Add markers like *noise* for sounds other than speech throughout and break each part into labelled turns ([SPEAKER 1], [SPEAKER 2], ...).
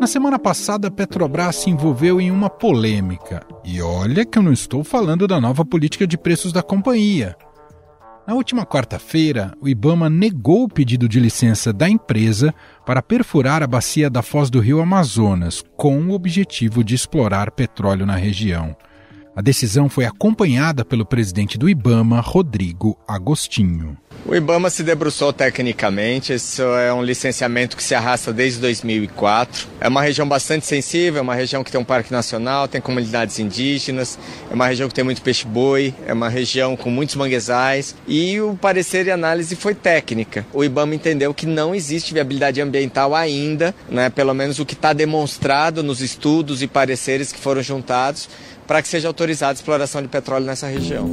[SPEAKER 1] Na semana passada, a Petrobras se envolveu em uma polêmica. E olha que eu não estou falando da nova política de preços da companhia. Na última quarta-feira, o Ibama negou o pedido de licença da empresa para perfurar a bacia da foz do rio Amazonas, com o objetivo de explorar petróleo na região. A decisão foi acompanhada pelo presidente do Ibama, Rodrigo Agostinho.
[SPEAKER 2] O IBAMA se debruçou tecnicamente, isso é um licenciamento que se arrasta desde 2004. É uma região bastante sensível, é uma região que tem um parque nacional, tem comunidades indígenas, é uma região que tem muito peixe-boi, é uma região com muitos manguezais e o parecer e análise foi técnica. O IBAMA entendeu que não existe viabilidade ambiental ainda, né, pelo menos o que está demonstrado nos estudos e pareceres que foram juntados, para que seja autorizada a exploração de petróleo nessa região.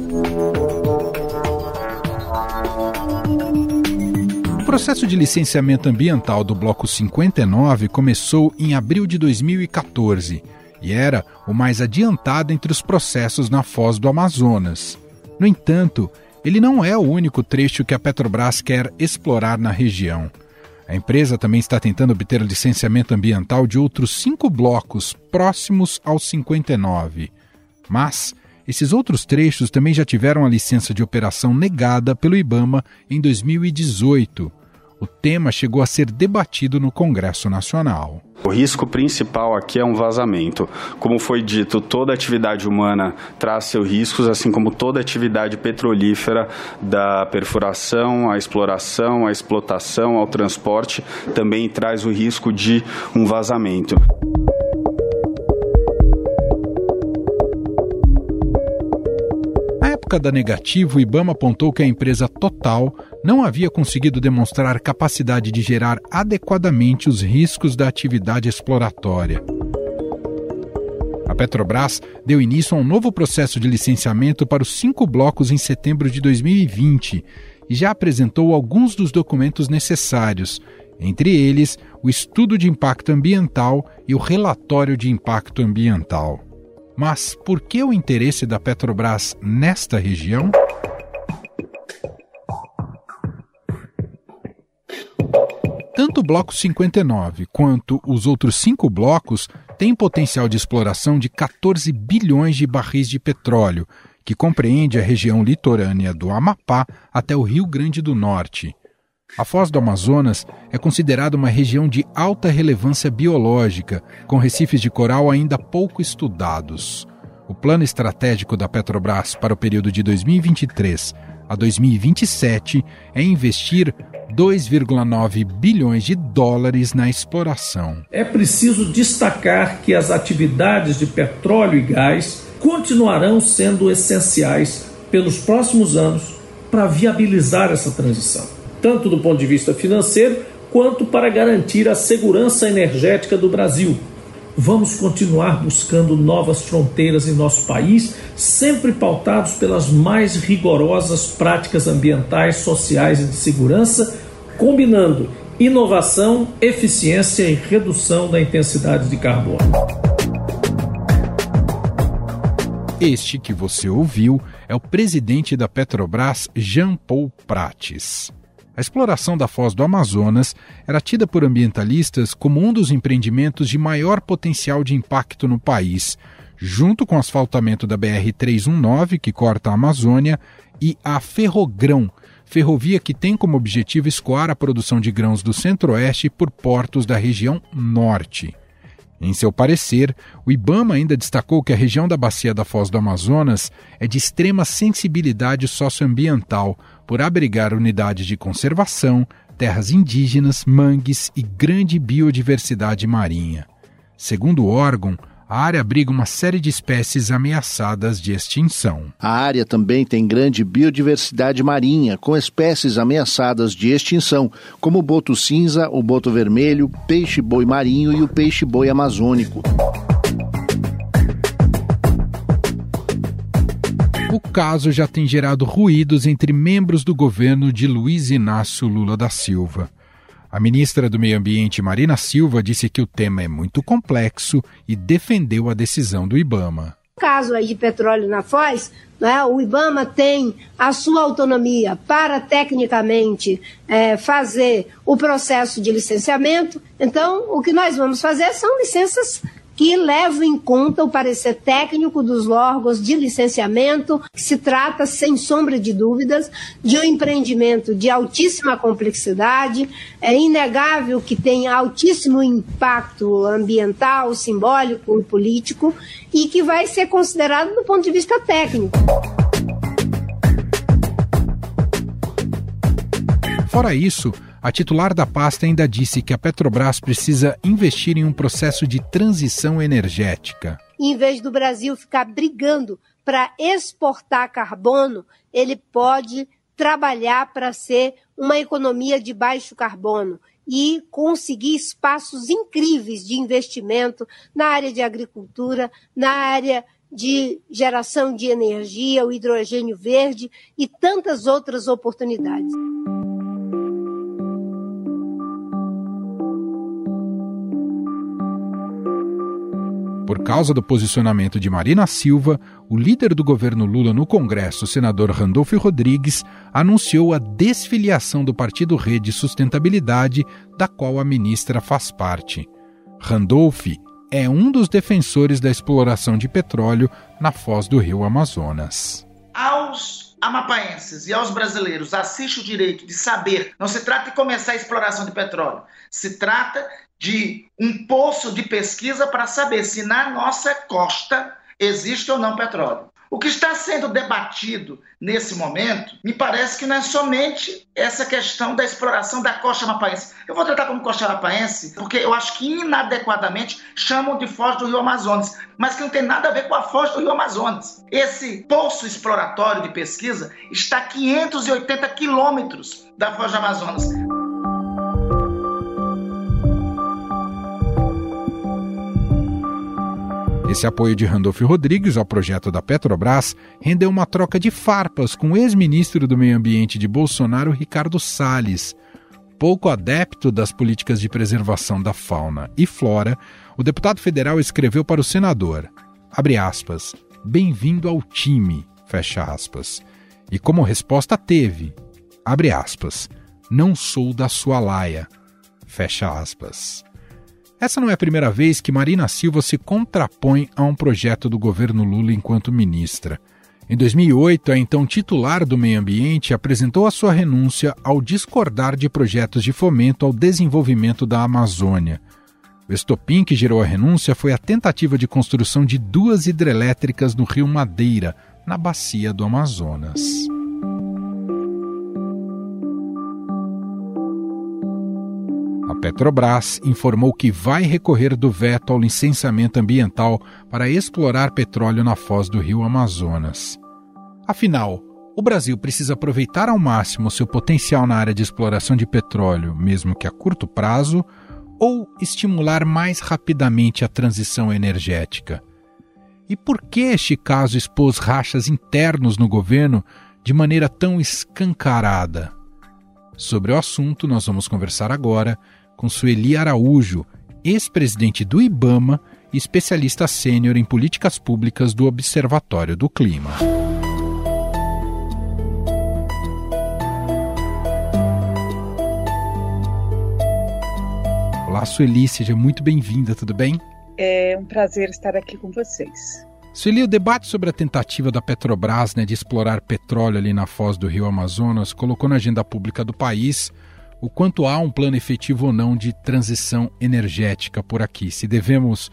[SPEAKER 1] processo de licenciamento ambiental do Bloco 59 começou em abril de 2014 e era o mais adiantado entre os processos na foz do Amazonas. No entanto, ele não é o único trecho que a Petrobras quer explorar na região. A empresa também está tentando obter licenciamento ambiental de outros cinco blocos próximos ao 59. Mas esses outros trechos também já tiveram a licença de operação negada pelo Ibama em 2018 o tema chegou a ser debatido no Congresso Nacional.
[SPEAKER 3] O risco principal aqui é um vazamento. Como foi dito, toda atividade humana traz seus riscos, assim como toda atividade petrolífera, da perfuração, à exploração, à explotação, ao transporte, também traz o risco de um vazamento.
[SPEAKER 1] Época da negativa, o IBAMA apontou que a empresa Total não havia conseguido demonstrar capacidade de gerar adequadamente os riscos da atividade exploratória. A Petrobras deu início a um novo processo de licenciamento para os cinco blocos em setembro de 2020 e já apresentou alguns dos documentos necessários, entre eles o estudo de impacto ambiental e o relatório de impacto ambiental. Mas por que o interesse da Petrobras nesta região? Tanto o Bloco 59 quanto os outros cinco blocos têm potencial de exploração de 14 bilhões de barris de petróleo, que compreende a região litorânea do Amapá até o Rio Grande do Norte. A Foz do Amazonas é considerada uma região de alta relevância biológica, com recifes de coral ainda pouco estudados. O plano estratégico da Petrobras para o período de 2023 a 2027 é investir 2,9 bilhões de dólares na exploração.
[SPEAKER 4] É preciso destacar que as atividades de petróleo e gás continuarão sendo essenciais pelos próximos anos para viabilizar essa transição tanto do ponto de vista financeiro quanto para garantir a segurança energética do Brasil. Vamos continuar buscando novas fronteiras em nosso país, sempre pautados pelas mais rigorosas práticas ambientais, sociais e de segurança, combinando inovação, eficiência e redução da intensidade de carbono.
[SPEAKER 1] Este que você ouviu é o presidente da Petrobras, Jean Paul Prates. A exploração da foz do Amazonas era tida por ambientalistas como um dos empreendimentos de maior potencial de impacto no país, junto com o asfaltamento da BR-319, que corta a Amazônia, e a Ferrogrão, ferrovia que tem como objetivo escoar a produção de grãos do centro-oeste por portos da região norte. Em seu parecer, o Ibama ainda destacou que a região da bacia da Foz do Amazonas é de extrema sensibilidade socioambiental, por abrigar unidades de conservação, terras indígenas, mangues e grande biodiversidade marinha. Segundo o órgão, a área abriga uma série de espécies ameaçadas de extinção.
[SPEAKER 5] A área também tem grande biodiversidade marinha, com espécies ameaçadas de extinção, como o boto cinza, o boto vermelho, peixe-boi marinho e o peixe-boi amazônico.
[SPEAKER 1] O caso já tem gerado ruídos entre membros do governo de Luiz Inácio Lula da Silva. A ministra do Meio Ambiente, Marina Silva, disse que o tema é muito complexo e defendeu a decisão do Ibama.
[SPEAKER 6] caso aí de petróleo na Foz, né, o IBAMA tem a sua autonomia para, tecnicamente, é, fazer o processo de licenciamento. Então, o que nós vamos fazer são licenças que levam em conta o parecer técnico dos órgãos de licenciamento, que se trata, sem sombra de dúvidas, de um empreendimento de altíssima complexidade, é inegável que tem altíssimo impacto ambiental, simbólico e político, e que vai ser considerado do ponto de vista técnico.
[SPEAKER 1] Fora isso, a titular da pasta ainda disse que a Petrobras precisa investir em um processo de transição energética.
[SPEAKER 6] Em vez do Brasil ficar brigando para exportar carbono, ele pode trabalhar para ser uma economia de baixo carbono e conseguir espaços incríveis de investimento na área de agricultura, na área de geração de energia, o hidrogênio verde e tantas outras oportunidades.
[SPEAKER 1] Causa do posicionamento de Marina Silva, o líder do governo Lula no Congresso, o senador Randolfo Rodrigues, anunciou a desfiliação do partido Rede Sustentabilidade, da qual a ministra faz parte. Randolph é um dos defensores da exploração de petróleo na foz do rio Amazonas.
[SPEAKER 7] Aos amapaenses e aos brasileiros assiste o direito de saber, não se trata de começar a exploração de petróleo, se trata de um poço de pesquisa para saber se na nossa costa existe ou não petróleo. O que está sendo debatido nesse momento, me parece que não é somente essa questão da exploração da costa amapaense. Eu vou tratar como costa amapaense, porque eu acho que inadequadamente chamam de foz do Rio Amazonas, mas que não tem nada a ver com a foz do Rio Amazonas. Esse poço exploratório de pesquisa está a 580 quilômetros da foz do Amazonas.
[SPEAKER 1] Esse apoio de Randolph Rodrigues ao projeto da Petrobras rendeu uma troca de farpas com o ex-ministro do Meio Ambiente de Bolsonaro, Ricardo Salles. Pouco adepto das políticas de preservação da fauna e flora, o deputado federal escreveu para o senador, aspas, bem-vindo ao time, fecha aspas. E como resposta teve, abre aspas, não sou da sua laia, fecha aspas. Essa não é a primeira vez que Marina Silva se contrapõe a um projeto do governo Lula enquanto ministra. Em 2008, a então titular do Meio Ambiente apresentou a sua renúncia ao discordar de projetos de fomento ao desenvolvimento da Amazônia. O estopim que gerou a renúncia foi a tentativa de construção de duas hidrelétricas no rio Madeira, na bacia do Amazonas. Petrobras informou que vai recorrer do veto ao licenciamento ambiental para explorar petróleo na foz do rio Amazonas. Afinal, o Brasil precisa aproveitar ao máximo seu potencial na área de exploração de petróleo, mesmo que a curto prazo, ou estimular mais rapidamente a transição energética? E por que este caso expôs rachas internos no governo de maneira tão escancarada? Sobre o assunto, nós vamos conversar agora com Sueli Araújo, ex-presidente do IBAMA e especialista sênior em políticas públicas do Observatório do Clima. Olá, Sueli, seja muito bem-vinda, tudo bem?
[SPEAKER 8] É um prazer estar aqui com vocês.
[SPEAKER 1] Sueli, o debate sobre a tentativa da Petrobras né, de explorar petróleo ali na foz do rio Amazonas colocou na agenda pública do país o quanto há um plano efetivo ou não de transição energética por aqui. Se devemos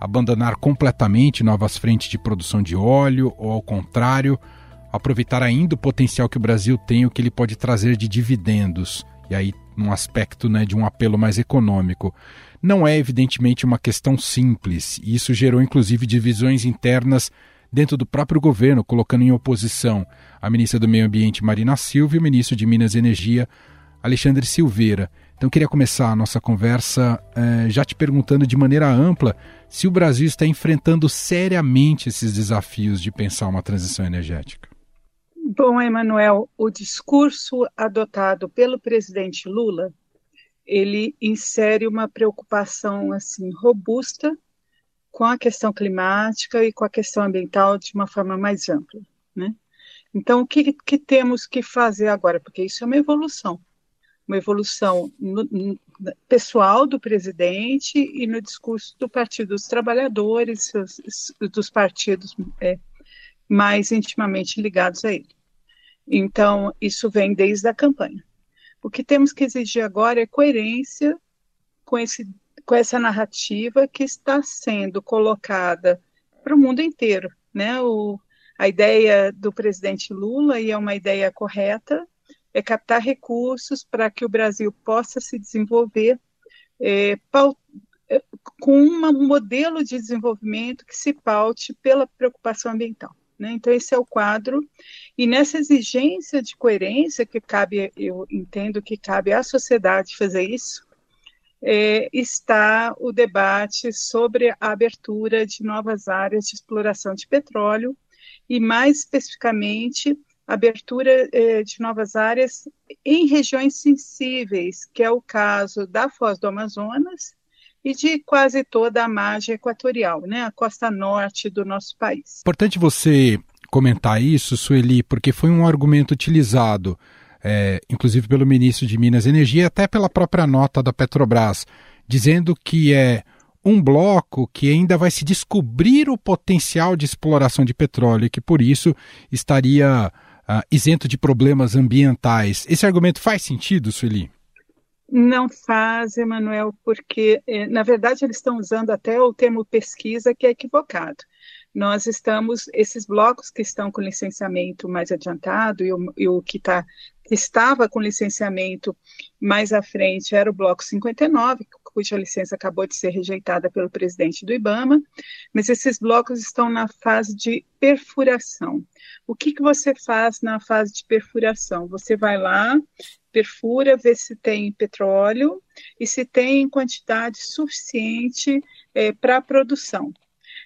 [SPEAKER 1] abandonar completamente novas frentes de produção de óleo ou, ao contrário, aproveitar ainda o potencial que o Brasil tem, o que ele pode trazer de dividendos, e aí num aspecto né, de um apelo mais econômico. Não é, evidentemente, uma questão simples, e isso gerou inclusive divisões internas dentro do próprio governo, colocando em oposição a ministra do Meio Ambiente, Marina Silva, e o ministro de Minas e Energia, Alexandre Silveira. Então, queria começar a nossa conversa eh, já te perguntando de maneira ampla se o Brasil está enfrentando seriamente esses desafios de pensar uma transição energética.
[SPEAKER 8] Bom, Emanuel, o discurso adotado pelo presidente Lula, ele insere uma preocupação assim robusta com a questão climática e com a questão ambiental de uma forma mais ampla, né? Então, o que, que temos que fazer agora? Porque isso é uma evolução, uma evolução no, no, pessoal do presidente e no discurso do Partido dos Trabalhadores, dos partidos é, mais intimamente ligados a ele. Então, isso vem desde a campanha. O que temos que exigir agora é coerência com, esse, com essa narrativa que está sendo colocada para o mundo inteiro. Né? O, a ideia do presidente Lula, e é uma ideia correta, é captar recursos para que o Brasil possa se desenvolver é, é com um modelo de desenvolvimento que se paute pela preocupação ambiental. Né? Então, esse é o quadro. E nessa exigência de coerência que cabe, eu entendo que cabe à sociedade fazer isso, é, está o debate sobre a abertura de novas áreas de exploração de petróleo e, mais especificamente, abertura é, de novas áreas em regiões sensíveis, que é o caso da Foz do Amazonas e de quase toda a margem equatorial, né, a costa norte do nosso país.
[SPEAKER 1] Importante você comentar isso, Sueli, porque foi um argumento utilizado, é, inclusive pelo ministro de Minas e Energia, até pela própria nota da Petrobras, dizendo que é um bloco que ainda vai se descobrir o potencial de exploração de petróleo e que por isso estaria uh, isento de problemas ambientais. Esse argumento faz sentido, Sueli?
[SPEAKER 8] Não faz, Emanuel, porque, eh, na verdade, eles estão usando até o termo pesquisa, que é equivocado. Nós estamos, esses blocos que estão com licenciamento mais adiantado e o, e o que, tá, que estava com licenciamento mais à frente era o bloco 59, cuja licença acabou de ser rejeitada pelo presidente do IBAMA, mas esses blocos estão na fase de perfuração. O que, que você faz na fase de perfuração? Você vai lá, perfura, vê se tem petróleo e se tem quantidade suficiente é, para a produção.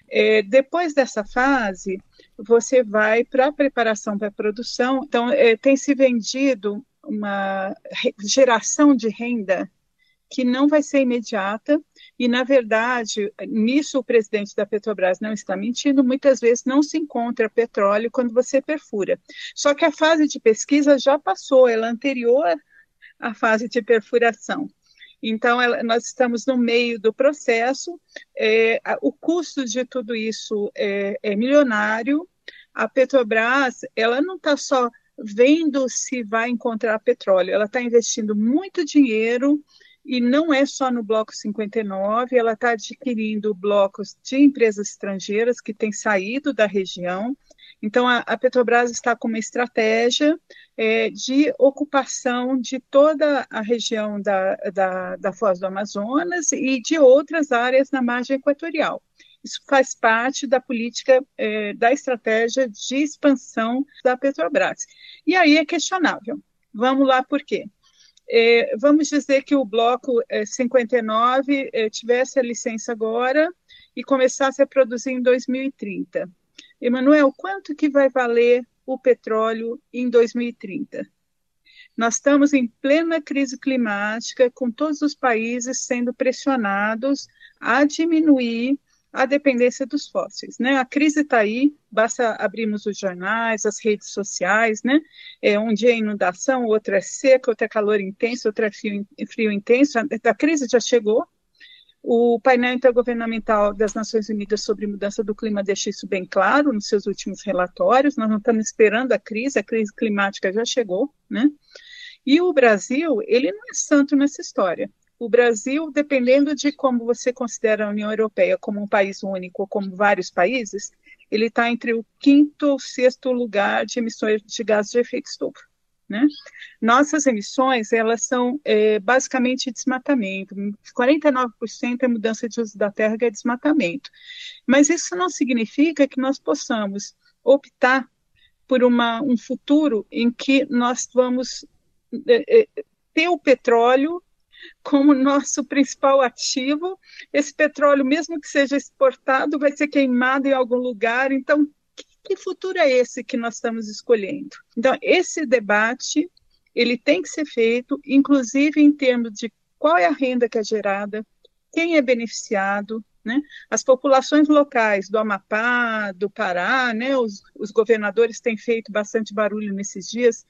[SPEAKER 8] É, depois dessa fase, você vai para a preparação para a produção. Então, é, tem se vendido uma geração de renda que não vai ser imediata, e, na verdade, nisso o presidente da Petrobras não está mentindo, muitas vezes não se encontra petróleo quando você perfura. Só que a fase de pesquisa já passou, ela é anterior à fase de perfuração. Então, ela, nós estamos no meio do processo, é, o custo de tudo isso é, é milionário. A Petrobras, ela não está só vendo se vai encontrar petróleo, ela está investindo muito dinheiro e não é só no Bloco 59, ela está adquirindo blocos de empresas estrangeiras que têm saído da região. Então, a, a Petrobras está com uma estratégia é, de ocupação de toda a região da, da, da Foz do Amazonas e de outras áreas na margem equatorial. Isso faz parte da política, é, da estratégia de expansão da Petrobras. E aí é questionável. Vamos lá, por quê? É, vamos dizer que o bloco é, 59 é, tivesse a licença agora e começasse a produzir em 2030. Emanuel, quanto que vai valer o petróleo em 2030? Nós estamos em plena crise climática, com todos os países sendo pressionados a diminuir a dependência dos fósseis. Né? A crise está aí, basta abrirmos os jornais, as redes sociais, né? É, um dia é inundação, outro é seca, outro é calor intenso, outro é frio, frio intenso. A, a crise já chegou. O painel intergovernamental das Nações Unidas sobre mudança do clima deixa isso bem claro nos seus últimos relatórios. Nós não estamos esperando a crise, a crise climática já chegou, né? E o Brasil, ele não é santo nessa história o Brasil, dependendo de como você considera a União Europeia como um país único ou como vários países, ele está entre o quinto ou sexto lugar de emissões de gases de efeito estufa. Né? Nossas emissões, elas são é, basicamente desmatamento, 49% é mudança de uso da terra, que é desmatamento. Mas isso não significa que nós possamos optar por uma, um futuro em que nós vamos é, é, ter o petróleo como nosso principal ativo. Esse petróleo, mesmo que seja exportado, vai ser queimado em algum lugar. Então, que futuro é esse que nós estamos escolhendo? Então, esse debate ele tem que ser feito, inclusive em termos de qual é a renda que é gerada, quem é beneficiado, Né? As populações locais do Amapá, do Pará, né, os, os governadores têm feito bastante barulho nesses dias.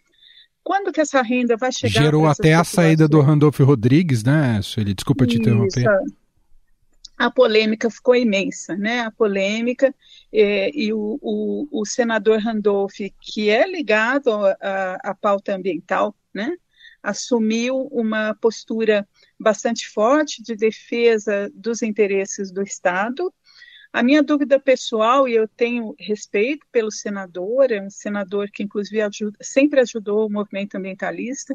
[SPEAKER 8] Quando que essa renda vai chegar?
[SPEAKER 1] Gerou até a saída do Randolfo Rodrigues, né, Sueli? Desculpa te interromper.
[SPEAKER 8] A polêmica ficou imensa, né? A polêmica é, e o, o, o, senador Randolph, que é ligado à pauta ambiental, né? Assumiu uma postura bastante forte de defesa dos interesses do Estado. A minha dúvida pessoal, e eu tenho respeito pelo senador, é um senador que, inclusive, ajuda, sempre ajudou o movimento ambientalista.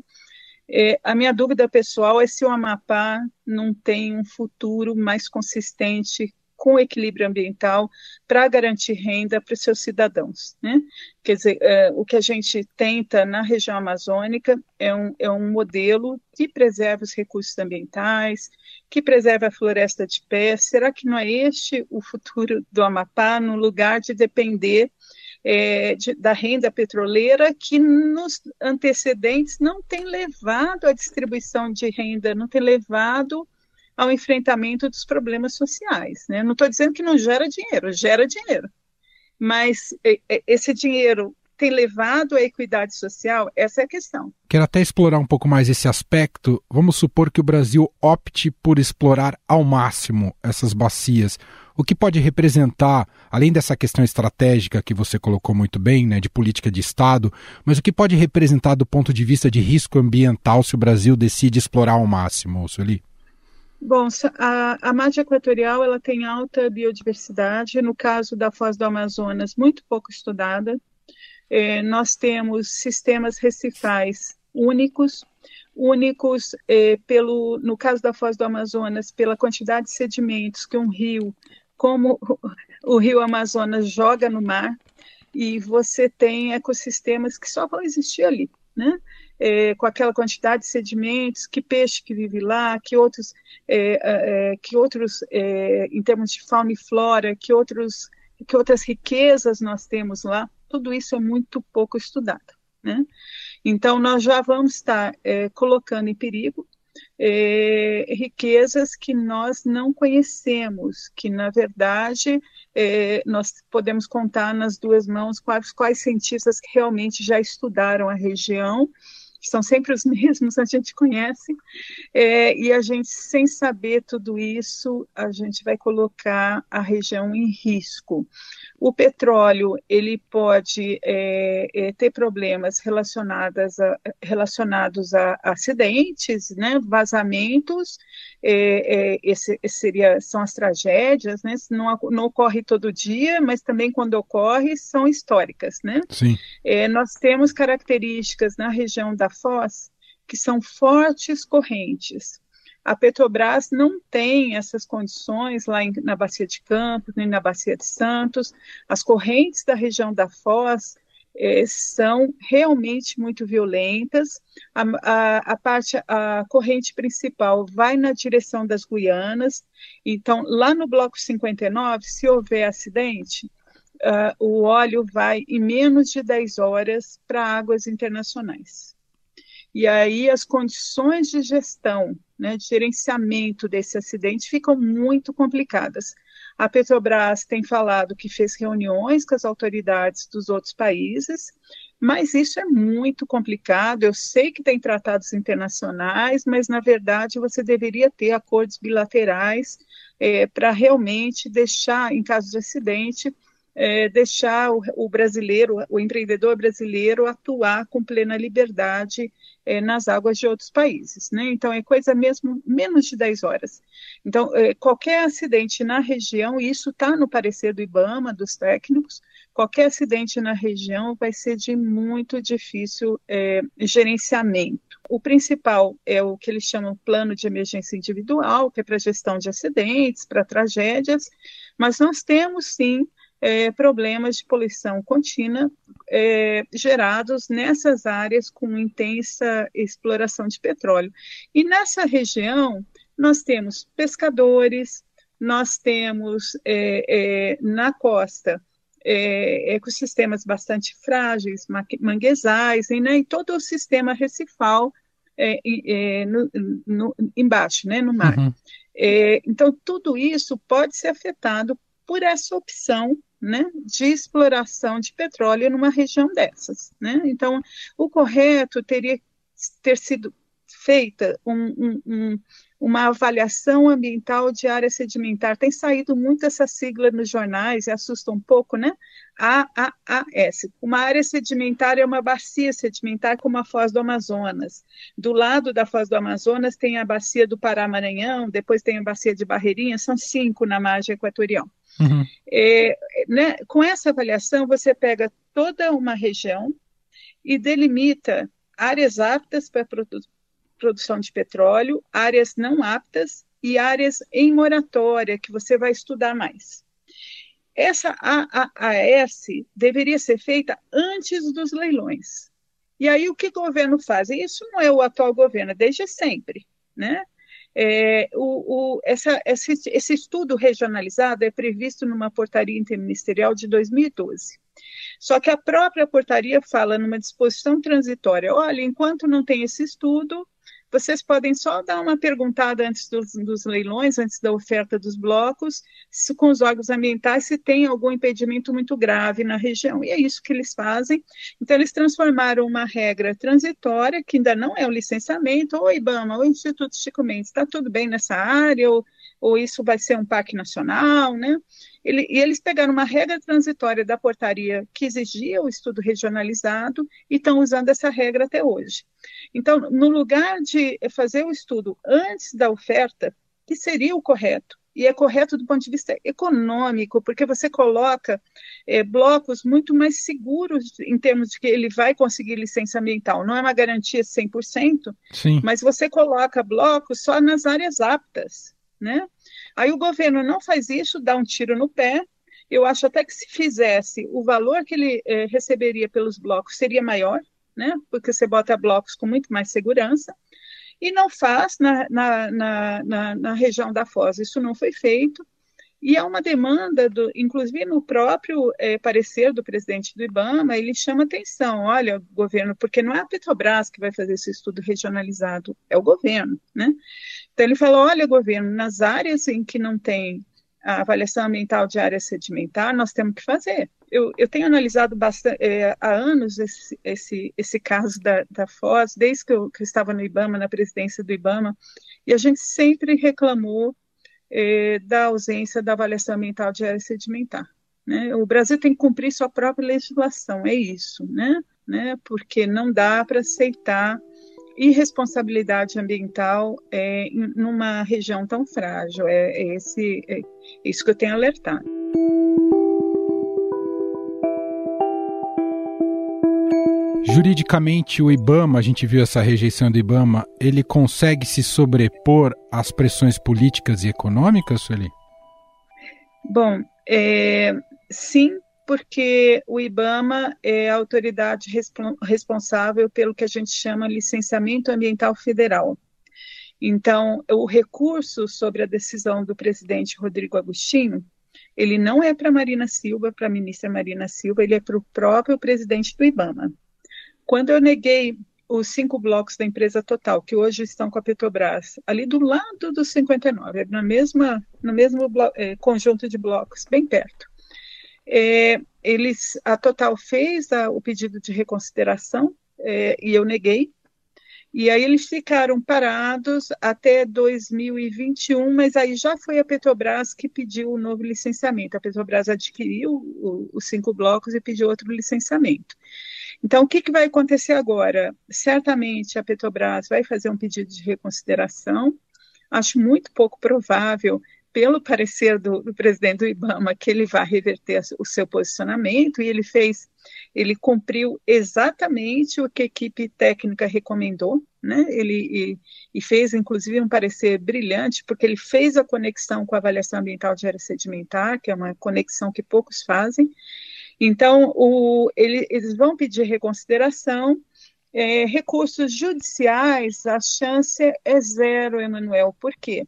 [SPEAKER 8] É, a minha dúvida pessoal é se o Amapá não tem um futuro mais consistente com equilíbrio ambiental para garantir renda para os seus cidadãos. Né? Quer dizer, é, o que a gente tenta na região amazônica é um, é um modelo que preserve os recursos ambientais, que preserve a floresta de pé. Será que não é este o futuro do Amapá, no lugar de depender é, de, da renda petroleira que nos antecedentes não tem levado à distribuição de renda, não tem levado ao enfrentamento dos problemas sociais. Né? Não estou dizendo que não gera dinheiro, gera dinheiro. Mas esse dinheiro tem levado à equidade social? Essa é a questão.
[SPEAKER 1] Quero até explorar um pouco mais esse aspecto. Vamos supor que o Brasil opte por explorar ao máximo essas bacias. O que pode representar, além dessa questão estratégica que você colocou muito bem, né, de política de Estado, mas o que pode representar do ponto de vista de risco ambiental se o Brasil decide explorar ao máximo, Sueli?
[SPEAKER 8] Bom, a, a margem equatorial ela tem alta biodiversidade, no caso da Foz do Amazonas, muito pouco estudada. É, nós temos sistemas recifais únicos, únicos é, pelo, no caso da Foz do Amazonas, pela quantidade de sedimentos que um rio, como o rio Amazonas, joga no mar, e você tem ecossistemas que só vão existir ali, né? é, com aquela quantidade de sedimentos, que peixe que vive lá, que outros, é, é, que outros é, em termos de fauna e flora, que, outros, que outras riquezas nós temos lá, tudo isso é muito pouco estudado. Né? Então, nós já vamos estar é, colocando em perigo é, riquezas que nós não conhecemos, que na verdade é, nós podemos contar nas duas mãos quais, quais cientistas que realmente já estudaram a região são sempre os *laughs* mesmos, a gente conhece, é, e a gente, sem saber tudo isso, a gente vai colocar a região em risco. O petróleo, ele pode é, é, ter problemas relacionados a, relacionados a acidentes, né, vazamentos, é, é, esse, esse, seria, são as tragédias, né, não, não ocorre todo dia, mas também quando ocorre, são históricas, né?
[SPEAKER 1] Sim.
[SPEAKER 8] É, nós temos características na região da Foz que são fortes correntes, a Petrobras não tem essas condições lá em, na Bacia de Campos, nem na Bacia de Santos. As correntes da região da Foz eh, são realmente muito violentas. A, a, a, parte, a corrente principal vai na direção das Guianas. Então, lá no bloco 59, se houver acidente, uh, o óleo vai em menos de 10 horas para águas internacionais. E aí as condições de gestão, né, de gerenciamento desse acidente ficam muito complicadas. A Petrobras tem falado que fez reuniões com as autoridades dos outros países, mas isso é muito complicado. Eu sei que tem tratados internacionais, mas na verdade você deveria ter acordos bilaterais é, para realmente deixar, em caso de acidente, é, deixar o, o, brasileiro, o empreendedor brasileiro atuar com plena liberdade é, nas águas de outros países, né? Então é coisa mesmo menos de 10 horas. Então é, qualquer acidente na região, e isso está no parecer do IBAMA, dos técnicos, qualquer acidente na região vai ser de muito difícil é, gerenciamento. O principal é o que eles chamam plano de emergência individual, que é para gestão de acidentes, para tragédias, mas nós temos sim é, problemas de poluição contínua é, gerados nessas áreas com intensa exploração de petróleo. E nessa região, nós temos pescadores, nós temos é, é na costa é, ecossistemas bastante frágeis, manguezais, e, né, e todo o sistema recifal é, é, no, no, embaixo, né, no mar. Uhum. É, então, tudo isso pode ser afetado por essa opção né, de exploração de petróleo numa região dessas. Né? Então, o correto teria ter sido feita um, um, um, uma avaliação ambiental de área sedimentar. Tem saído muito essa sigla nos jornais e assusta um pouco, né? AAAS. Uma área sedimentar é uma bacia sedimentar como a Foz do Amazonas. Do lado da Foz do Amazonas tem a bacia do Pará-Maranhão, depois tem a bacia de Barreirinha, são cinco na margem equatorial. Uhum. É, né, com essa avaliação, você pega toda uma região e delimita áreas aptas para produ produção de petróleo, áreas não aptas e áreas em moratória, que você vai estudar mais. Essa AAS deveria ser feita antes dos leilões. E aí o que o governo faz? Isso não é o atual governo, desde sempre, né? É, o, o, essa, esse, esse, estudo regionalizado é previsto numa portaria interministerial de 2012. Só que a própria portaria fala numa disposição transitória: olha, enquanto não tem esse estudo, vocês podem só dar uma perguntada antes dos, dos leilões, antes da oferta dos blocos, se, com os órgãos ambientais, se tem algum impedimento muito grave na região. E é isso que eles fazem. Então, eles transformaram uma regra transitória, que ainda não é o licenciamento, ou IBAMA, ou Instituto Chico Mendes, está tudo bem nessa área, ou, ou isso vai ser um parque nacional, né? Ele, e eles pegaram uma regra transitória da portaria que exigia o estudo regionalizado e estão usando essa regra até hoje. Então, no lugar de fazer o estudo antes da oferta, que seria o correto, e é correto do ponto de vista econômico, porque você coloca é, blocos muito mais seguros em termos de que ele vai conseguir licença ambiental. Não é uma garantia 100%, Sim. mas você coloca blocos só nas áreas aptas, né? Aí o governo não faz isso, dá um tiro no pé. Eu acho até que se fizesse, o valor que ele eh, receberia pelos blocos seria maior, né? Porque você bota blocos com muito mais segurança. E não faz na, na, na, na, na região da Foz. Isso não foi feito. E é uma demanda, do, inclusive no próprio é, parecer do presidente do IBAMA, ele chama atenção, olha, governo, porque não é a Petrobras que vai fazer esse estudo regionalizado, é o governo, né? Então ele falou, olha, governo, nas áreas em que não tem a avaliação ambiental de área sedimentar, nós temos que fazer. Eu, eu tenho analisado bastante, é, há anos esse, esse, esse caso da, da Foz, desde que eu, que eu estava no IBAMA, na presidência do IBAMA, e a gente sempre reclamou eh, da ausência da avaliação ambiental de área sedimentar. Né? O Brasil tem que cumprir sua própria legislação, é isso, né? né? porque não dá para aceitar irresponsabilidade ambiental é, numa região tão frágil. É, é esse, é isso que eu tenho alertado.
[SPEAKER 1] Juridicamente, o IBAMA, a gente viu essa rejeição do IBAMA, ele consegue se sobrepor às pressões políticas e econômicas, Sueli?
[SPEAKER 8] Bom, é, sim, porque o IBAMA é a autoridade responsável pelo que a gente chama licenciamento ambiental federal. Então, o recurso sobre a decisão do presidente Rodrigo Agostinho, ele não é para Marina Silva, para a ministra Marina Silva, ele é para o próprio presidente do IBAMA. Quando eu neguei os cinco blocos da empresa Total, que hoje estão com a Petrobras, ali do lado do 59, na mesma, no mesmo é, conjunto de blocos, bem perto. É, eles, a Total fez a, o pedido de reconsideração é, e eu neguei. E aí eles ficaram parados até 2021, mas aí já foi a Petrobras que pediu o novo licenciamento. A Petrobras adquiriu os cinco blocos e pediu outro licenciamento. Então, o que, que vai acontecer agora? Certamente a Petrobras vai fazer um pedido de reconsideração. Acho muito pouco provável, pelo parecer do, do presidente do IBAMA, que ele vá reverter o seu posicionamento, e ele fez, ele cumpriu exatamente o que a equipe técnica recomendou, né? Ele e, e, fez, inclusive, um parecer brilhante, porque ele fez a conexão com a avaliação ambiental de área sedimentar, que é uma conexão que poucos fazem, então, o, ele, eles vão pedir reconsideração. É, recursos judiciais, a chance é zero, Emanuel. Por quê?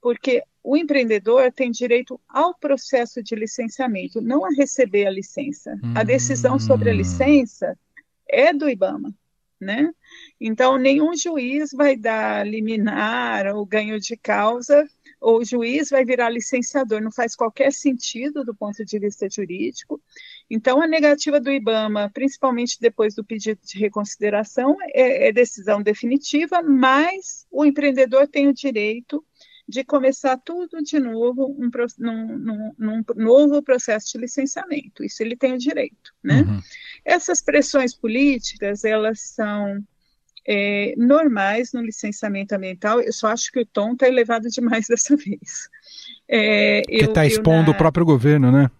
[SPEAKER 8] Porque o empreendedor tem direito ao processo de licenciamento, não a receber a licença. Hum. A decisão sobre a hum. licença é do IBAMA. né? Então, nenhum juiz vai dar liminar ou ganho de causa, ou o juiz vai virar licenciador, não faz qualquer sentido do ponto de vista jurídico. Então, a negativa do IBAMA, principalmente depois do pedido de reconsideração, é, é decisão definitiva, mas o empreendedor tem o direito de começar tudo de novo, um, num, num, num, novo processo de licenciamento. Isso ele tem o direito, né? Uhum. Essas pressões políticas, elas são é, normais no licenciamento ambiental. Eu só acho que o tom está elevado *laughs* demais dessa vez.
[SPEAKER 1] É, que está expondo na... o próprio governo, né?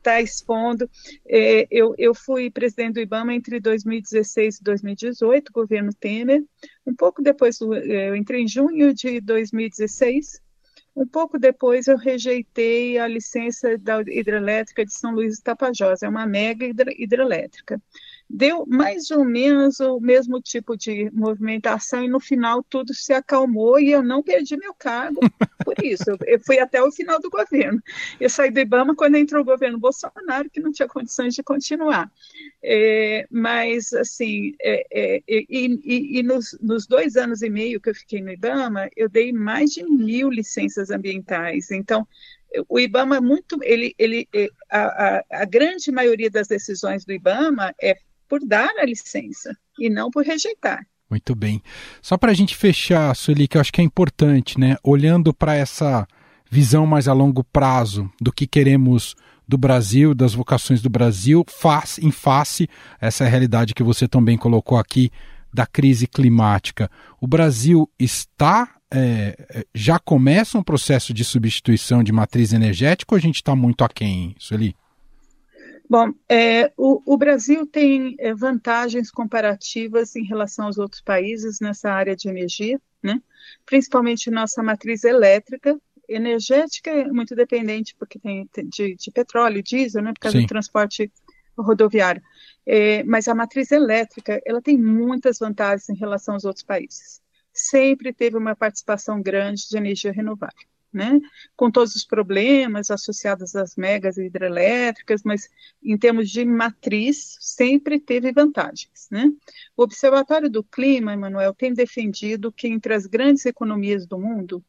[SPEAKER 8] Está expondo. É, eu, eu fui presidente do IBAMA entre 2016 e 2018, governo Temer. Um pouco depois, do, é, eu entrei em junho de 2016. Um pouco depois, eu rejeitei a licença da hidrelétrica de São Luís do Tapajós. É uma mega hidrelétrica deu mais ou menos o mesmo tipo de movimentação e no final tudo se acalmou e eu não perdi meu cargo *laughs* por isso. Eu, fui até o final do governo. Eu saí do IBAMA quando entrou o governo Bolsonaro, que não tinha condições de continuar. É, mas, assim, é, é, e, e, e nos, nos, dois anos e meio que eu fiquei no IBAMA, eu dei mais de mil licenças ambientais. Então, o IBAMA é muito, ele, ele, é, a, a, a grande maioria das decisões do IBAMA é por dar a licença e não por rejeitar.
[SPEAKER 1] Muito bem. Só para a gente fechar, Sueli, que eu acho que é importante, né? Olhando para essa visão mais a longo prazo do que queremos do Brasil, das vocações do Brasil, face, em face essa realidade que você também colocou aqui da crise climática. O Brasil está é, já começa um processo de substituição de matriz energética ou a gente está muito aquém, Sueli?
[SPEAKER 8] Bom, é, o, o, Brasil tem é, vantagens comparativas em relação aos outros países nessa área de energia, né? principalmente nossa matriz elétrica. Energética é muito dependente porque tem de, de petróleo, diesel, né, por causa Sim. do transporte rodoviário. É, mas a matriz elétrica ela tem muitas vantagens em relação aos outros países. Sempre teve uma participação grande de energia renovável né? com todos os problemas associados às megas hidrelétricas, mas em termos de matriz, sempre teve vantagens. Né? O Observatório do Clima, Emanuel, tem defendido que entre as grandes economias do mundo,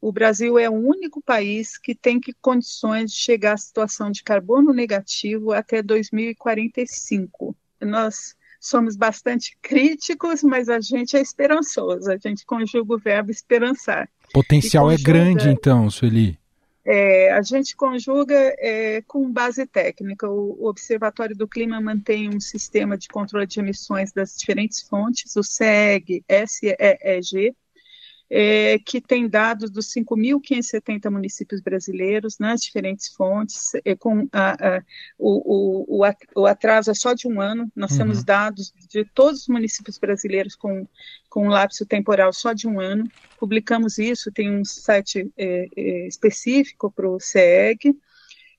[SPEAKER 8] o Brasil é o único país que tem que condições de chegar à situação de carbono negativo até 2045. Nós somos bastante críticos, mas a gente é esperançoso, a gente conjuga o verbo esperançar.
[SPEAKER 1] Potencial conjuga, é grande, então, Sueli.
[SPEAKER 8] É, a gente conjuga é, com base técnica. O, o, Observatório do Clima mantém um sistema de controle de emissões das diferentes fontes, o SEG, SEEG, é, que tem dados dos 5.570 municípios brasileiros nas diferentes fontes, é, com a, a, o, o, o, atraso é só de um ano, nós uhum. temos dados de todos os municípios brasileiros com, com um lapso temporal só de um ano, publicamos isso, tem um site é, é específico para o CEG,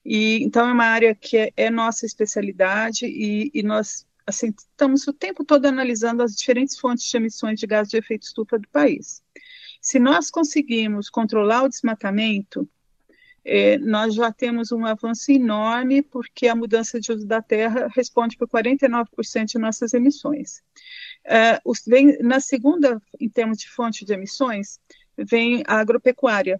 [SPEAKER 8] e, então é uma área que é, é nossa especialidade e, e nós assim, estamos o tempo todo analisando as diferentes fontes de emissões de gás de efeito estufa do país. Se nós conseguirmos controlar o desmatamento, é, nós já temos um avanço enorme, porque a mudança de uso da terra responde por 49% de nossas emissões. É, os, vem, na segunda, em termos de fonte de emissões, vem a agropecuária,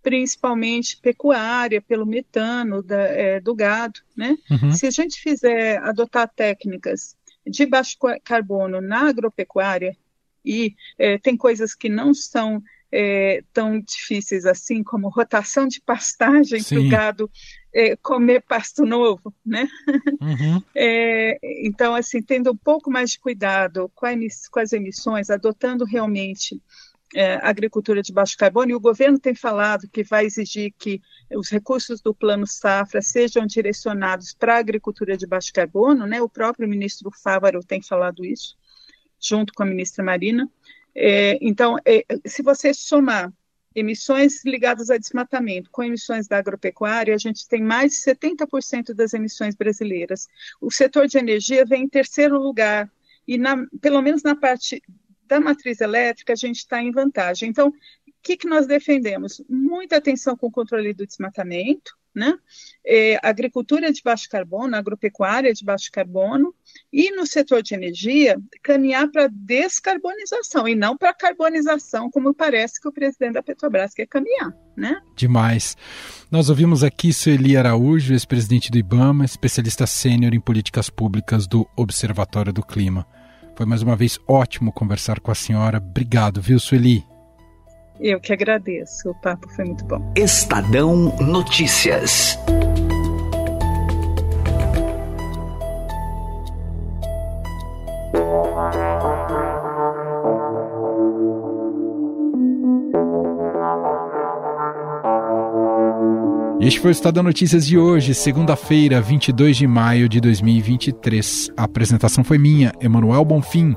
[SPEAKER 8] principalmente pecuária, pelo metano da, é, do gado. Né? Uhum. Se a gente fizer adotar técnicas de baixo carbono na agropecuária, e é, tem coisas que não são é, tão difíceis assim, como rotação de pastagem para o gado é, comer pasto novo, né? Uhum. É, *laughs* então, assim, tendo um pouco mais de cuidado com, emiss com as emissões, adotando realmente é, agricultura de baixo carbono, e o governo tem falado que vai exigir que os recursos do Plano Safra sejam direcionados para a agricultura de baixo carbono, né? O próprio ministro Fávaro tem falado isso junto com a ministra Marina. É, então, é, se você somar emissões ligadas a desmatamento com emissões da agropecuária, a gente tem mais de 70% das emissões brasileiras. O setor de energia vem em terceiro lugar, e na, pelo menos na parte da matriz elétrica, a gente está em vantagem. Então, o que, que nós defendemos? Muita atenção com o controle do desmatamento, né? É, agricultura de baixo carbono, agropecuária de baixo carbono, e no setor de energia, caminhar para descarbonização e não para carbonização, como parece que o presidente da Petrobras quer caminhar. Né?
[SPEAKER 1] Demais. Nós ouvimos aqui Sueli Araújo, ex-presidente do IBAMA, especialista sênior em políticas públicas do Observatório do Clima. Foi mais uma vez ótimo conversar com a senhora. Obrigado, viu, Sueli?
[SPEAKER 8] Eu que agradeço. O papo foi muito bom.
[SPEAKER 9] Estadão Notícias.
[SPEAKER 1] Este foi o Estado Notícias de hoje, segunda-feira, 22 de maio de 2023. A apresentação foi minha, Emanuel Bonfim.